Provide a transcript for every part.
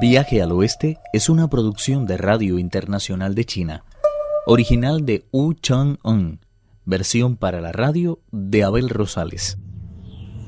Viaje al Oeste es una producción de Radio Internacional de China, original de Wu Chang-un, versión para la radio de Abel Rosales.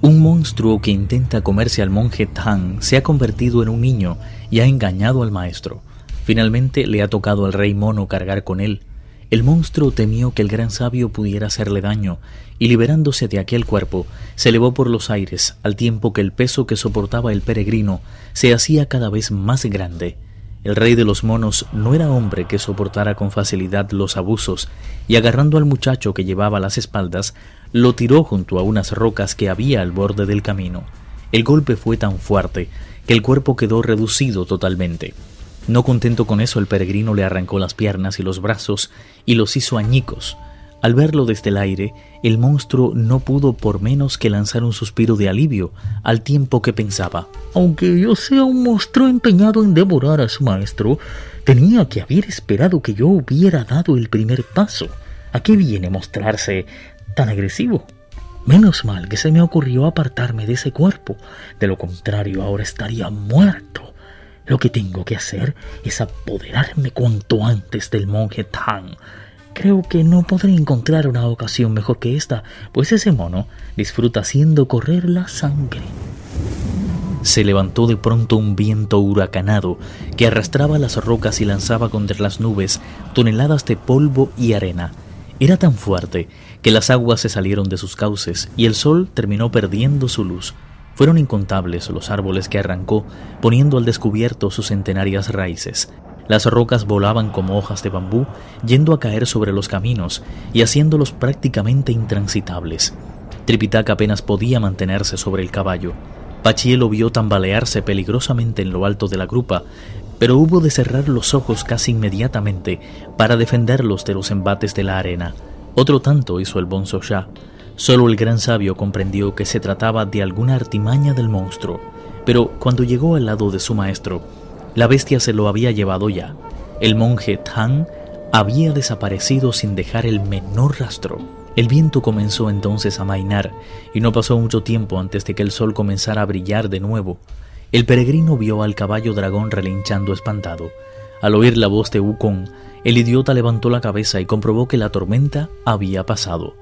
Un monstruo que intenta comerse al monje Tang se ha convertido en un niño y ha engañado al maestro. Finalmente le ha tocado al rey mono cargar con él. El monstruo temió que el gran sabio pudiera hacerle daño y liberándose de aquel cuerpo, se elevó por los aires, al tiempo que el peso que soportaba el peregrino se hacía cada vez más grande. El rey de los monos no era hombre que soportara con facilidad los abusos, y agarrando al muchacho que llevaba las espaldas, lo tiró junto a unas rocas que había al borde del camino. El golpe fue tan fuerte que el cuerpo quedó reducido totalmente. No contento con eso, el peregrino le arrancó las piernas y los brazos y los hizo añicos. Al verlo desde el aire, el monstruo no pudo por menos que lanzar un suspiro de alivio al tiempo que pensaba. Aunque yo sea un monstruo empeñado en devorar a su maestro, tenía que haber esperado que yo hubiera dado el primer paso. ¿A qué viene mostrarse tan agresivo? Menos mal que se me ocurrió apartarme de ese cuerpo. De lo contrario, ahora estaría muerto. Lo que tengo que hacer es apoderarme cuanto antes del monje Tang Creo que no podré encontrar una ocasión mejor que esta, pues ese mono disfruta haciendo correr la sangre. Se levantó de pronto un viento huracanado que arrastraba las rocas y lanzaba contra las nubes toneladas de polvo y arena. Era tan fuerte que las aguas se salieron de sus cauces y el sol terminó perdiendo su luz. Fueron incontables los árboles que arrancó, poniendo al descubierto sus centenarias raíces. Las rocas volaban como hojas de bambú, yendo a caer sobre los caminos y haciéndolos prácticamente intransitables. Tripitaka apenas podía mantenerse sobre el caballo. Pachiel lo vio tambalearse peligrosamente en lo alto de la grupa, pero hubo de cerrar los ojos casi inmediatamente para defenderlos de los embates de la arena. Otro tanto hizo el Bonzo Shah. Solo el gran sabio comprendió que se trataba de alguna artimaña del monstruo, pero cuando llegó al lado de su maestro, la bestia se lo había llevado ya. El monje Tang había desaparecido sin dejar el menor rastro. El viento comenzó entonces a mainar y no pasó mucho tiempo antes de que el sol comenzara a brillar de nuevo. El peregrino vio al caballo dragón relinchando espantado. Al oír la voz de Wukong, el idiota levantó la cabeza y comprobó que la tormenta había pasado.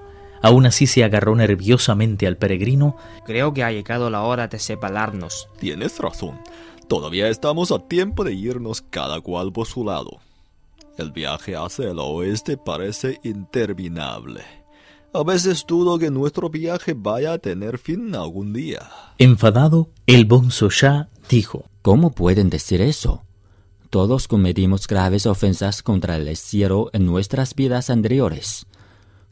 Aún así se agarró nerviosamente al peregrino. Creo que ha llegado la hora de separarnos. Tienes razón. Todavía estamos a tiempo de irnos cada cual por su lado. El viaje hacia el oeste parece interminable. A veces dudo que nuestro viaje vaya a tener fin algún día. Enfadado, el Bonzo Shah dijo: ¿Cómo pueden decir eso? Todos cometimos graves ofensas contra el cielo en nuestras vidas anteriores.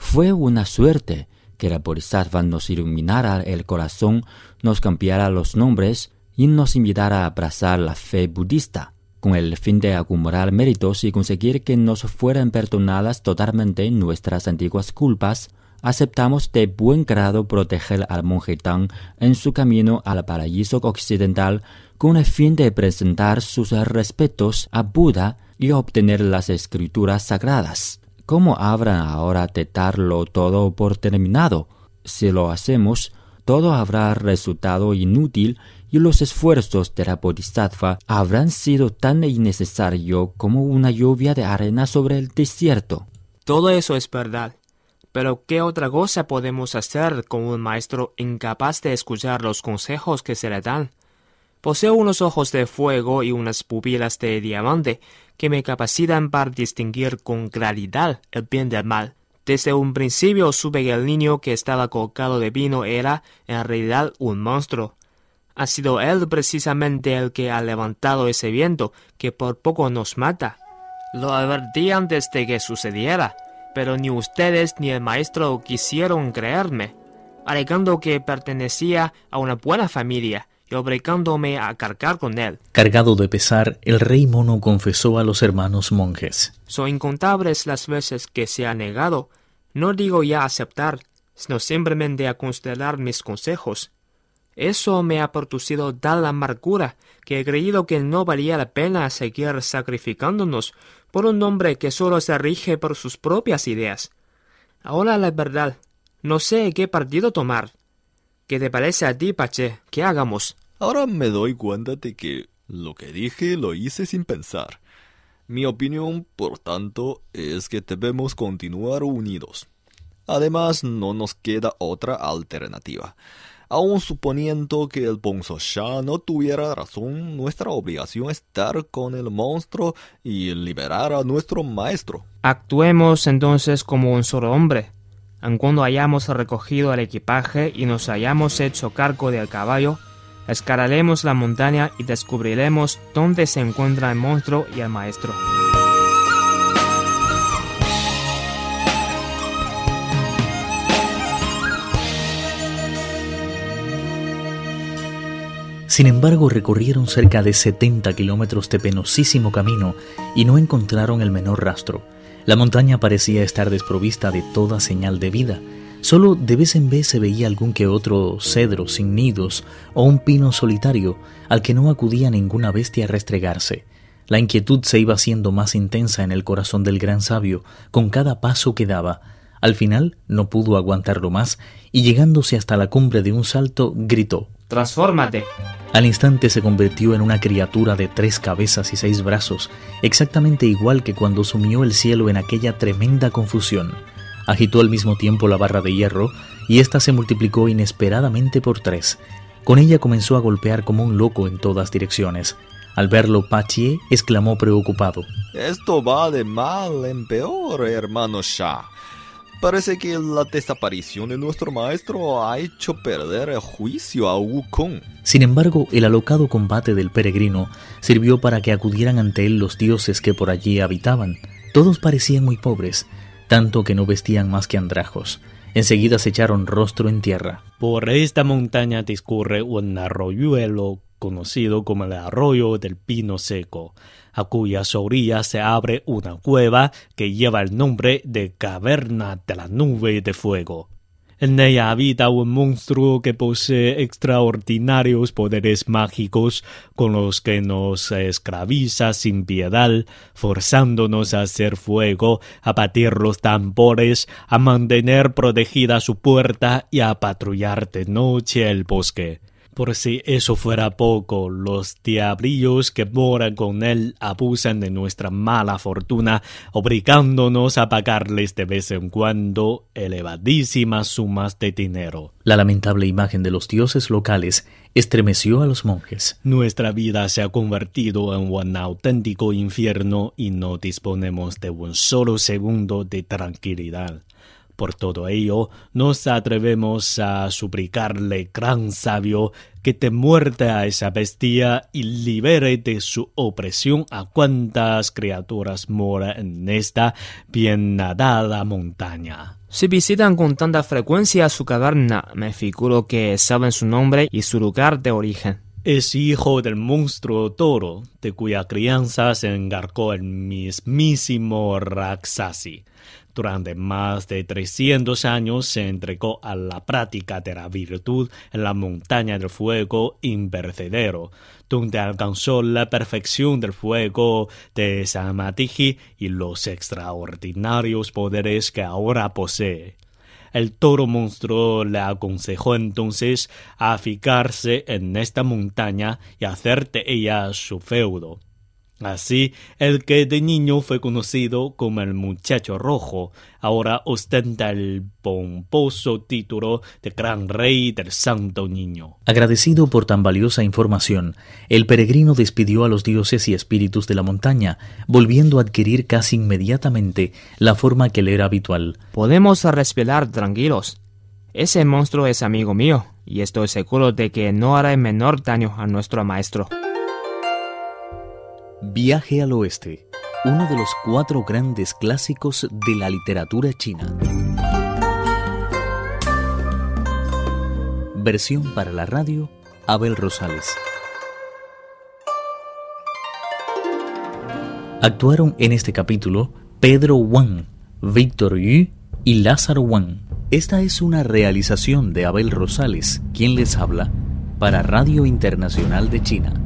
Fue una suerte que la Bodhisattva nos iluminara el corazón, nos cambiara los nombres y nos invitara a abrazar la fe budista, con el fin de acumular méritos y conseguir que nos fueran perdonadas totalmente nuestras antiguas culpas, aceptamos de buen grado proteger al monje Tang en su camino al paraíso occidental con el fin de presentar sus respetos a Buda y obtener las escrituras sagradas. ¿Cómo habrá ahora de darlo todo por terminado? Si lo hacemos, todo habrá resultado inútil y los esfuerzos de la Bodhisattva habrán sido tan innecesarios como una lluvia de arena sobre el desierto. Todo eso es verdad. Pero ¿qué otra cosa podemos hacer con un maestro incapaz de escuchar los consejos que se le dan? Poseo unos ojos de fuego y unas pupilas de diamante que me capacitan para distinguir con claridad el bien del mal. Desde un principio supe que el niño que estaba colocado de vino era, en realidad, un monstruo. Ha sido él precisamente el que ha levantado ese viento que por poco nos mata. Lo advertí antes de que sucediera, pero ni ustedes ni el maestro quisieron creerme, alegando que pertenecía a una buena familia y obligándome a cargar con él. Cargado de pesar, el rey mono confesó a los hermanos monjes. Son incontables las veces que se ha negado, no digo ya aceptar, sino simplemente a considerar mis consejos eso me ha producido tal amargura que he creído que no valía la pena seguir sacrificándonos por un hombre que solo se rige por sus propias ideas. Ahora la verdad, no sé qué partido tomar. ¿Qué te parece a ti, Pache? ¿Qué hagamos? Ahora me doy cuenta de que Lo que dije lo hice sin pensar. Mi opinión, por tanto, es que debemos continuar unidos. Además, no nos queda otra alternativa. Aun suponiendo que el Shah no tuviera razón, nuestra obligación es estar con el monstruo y liberar a nuestro maestro. Actuemos entonces como un solo hombre. Aun cuando hayamos recogido el equipaje y nos hayamos hecho cargo del caballo, escalaremos la montaña y descubriremos dónde se encuentra el monstruo y el maestro. Sin embargo, recorrieron cerca de 70 kilómetros de penosísimo camino y no encontraron el menor rastro. La montaña parecía estar desprovista de toda señal de vida. Solo de vez en vez se veía algún que otro cedro sin nidos o un pino solitario al que no acudía ninguna bestia a restregarse. La inquietud se iba haciendo más intensa en el corazón del gran sabio con cada paso que daba. Al final no pudo aguantarlo más y llegándose hasta la cumbre de un salto, gritó Transfórmate. Al instante se convirtió en una criatura de tres cabezas y seis brazos, exactamente igual que cuando sumió el cielo en aquella tremenda confusión. Agitó al mismo tiempo la barra de hierro y ésta se multiplicó inesperadamente por tres. Con ella comenzó a golpear como un loco en todas direcciones. Al verlo, Pachier exclamó preocupado. Esto va de mal en peor, hermano Shah. Parece que la desaparición de nuestro maestro ha hecho perder el juicio a Wukong. Sin embargo, el alocado combate del peregrino sirvió para que acudieran ante él los dioses que por allí habitaban. Todos parecían muy pobres, tanto que no vestían más que andrajos. Enseguida se echaron rostro en tierra. Por esta montaña discurre un arroyuelo conocido como el arroyo del pino seco a cuyas orillas se abre una cueva que lleva el nombre de Caverna de la Nube de Fuego. En ella habita un monstruo que posee extraordinarios poderes mágicos con los que nos esclaviza sin piedad, forzándonos a hacer fuego, a batir los tambores, a mantener protegida su puerta y a patrullar de noche el bosque. Por si eso fuera poco, los diablillos que moran con él abusan de nuestra mala fortuna, obligándonos a pagarles de vez en cuando elevadísimas sumas de dinero. La lamentable imagen de los dioses locales estremeció a los monjes. Nuestra vida se ha convertido en un auténtico infierno y no disponemos de un solo segundo de tranquilidad. Por todo ello, nos atrevemos a suplicarle, gran sabio, que te muerte a esa bestia y libere de su opresión a cuantas criaturas moran en esta bien nadada montaña. Si visitan con tanta frecuencia su caverna, me figuro que saben su nombre y su lugar de origen. Es hijo del monstruo toro, de cuya crianza se encargó el mismísimo Raksasi. Durante más de 300 años se entregó a la práctica de la virtud en la montaña del fuego impercedero, donde alcanzó la perfección del fuego de Samadhi y los extraordinarios poderes que ahora posee. El toro monstruo le aconsejó entonces a fijarse en esta montaña y hacer de ella su feudo. Así, el que de niño fue conocido como el muchacho rojo, ahora ostenta el pomposo título de gran rey del santo niño. Agradecido por tan valiosa información, el peregrino despidió a los dioses y espíritus de la montaña, volviendo a adquirir casi inmediatamente la forma que le era habitual. Podemos respirar tranquilos. Ese monstruo es amigo mío, y estoy seguro de que no hará el menor daño a nuestro maestro. Viaje al Oeste, uno de los cuatro grandes clásicos de la literatura china. Versión para la radio, Abel Rosales. Actuaron en este capítulo Pedro Wang, Víctor Yu y Lázaro Wang. Esta es una realización de Abel Rosales, quien les habla, para Radio Internacional de China.